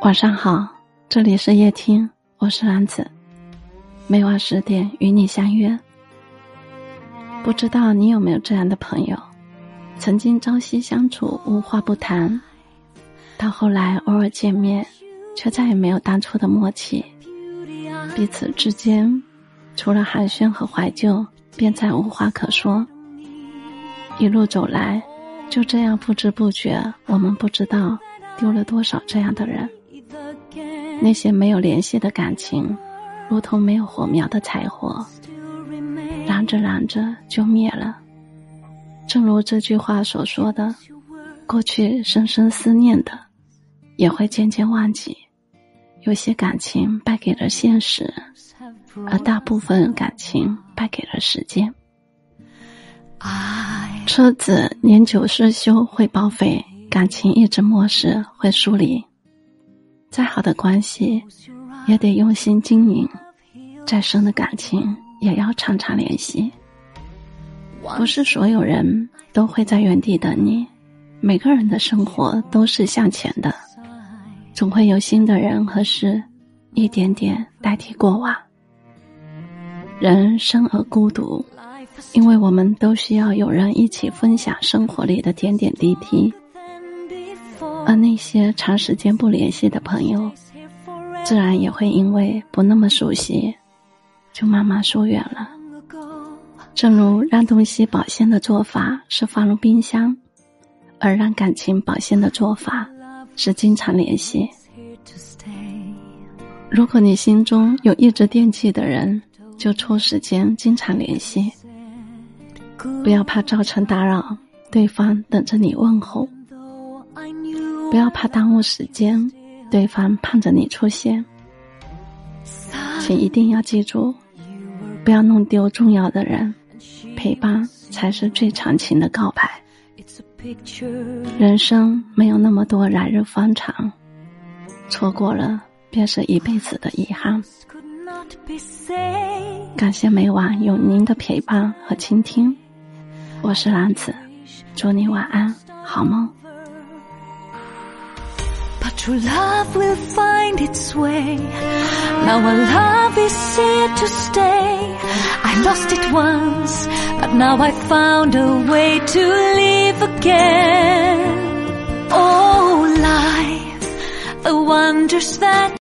晚上好，这里是夜听，我是兰子，每晚十点与你相约。不知道你有没有这样的朋友，曾经朝夕相处，无话不谈，到后来偶尔见面，却再也没有当初的默契，彼此之间除了寒暄和怀旧，便再无话可说。一路走来，就这样不知不觉，我们不知道丢了多少这样的人。那些没有联系的感情，如同没有火苗的柴火，燃着燃着就灭了。正如这句话所说的：“过去深深思念的，也会渐渐忘记。有些感情败给了现实，而大部分感情败给了时间。车子年久失修会报废，感情一直漠视会疏离。”再好的关系，也得用心经营；再深的感情，也要常常联系。不是所有人都会在原地等你，每个人的生活都是向前的，总会有新的人和事，一点点代替过往。人生而孤独，因为我们都需要有人一起分享生活里的点点滴滴。而那些长时间不联系的朋友，自然也会因为不那么熟悉，就慢慢疏远了。正如让东西保鲜的做法是放入冰箱，而让感情保鲜的做法是经常联系。如果你心中有一直惦记的人，就抽时间经常联系，不要怕造成打扰，对方等着你问候。不要怕耽误时间，对方盼着你出现。请一定要记住，不要弄丢重要的人，陪伴才是最长情的告白。人生没有那么多来日方长，错过了便是一辈子的遗憾。感谢每晚有您的陪伴和倾听，我是兰子，祝你晚安，好梦。True love will find its way. Now our love is here to stay. I lost it once, but now I found a way to live again. Oh, life, the wonders that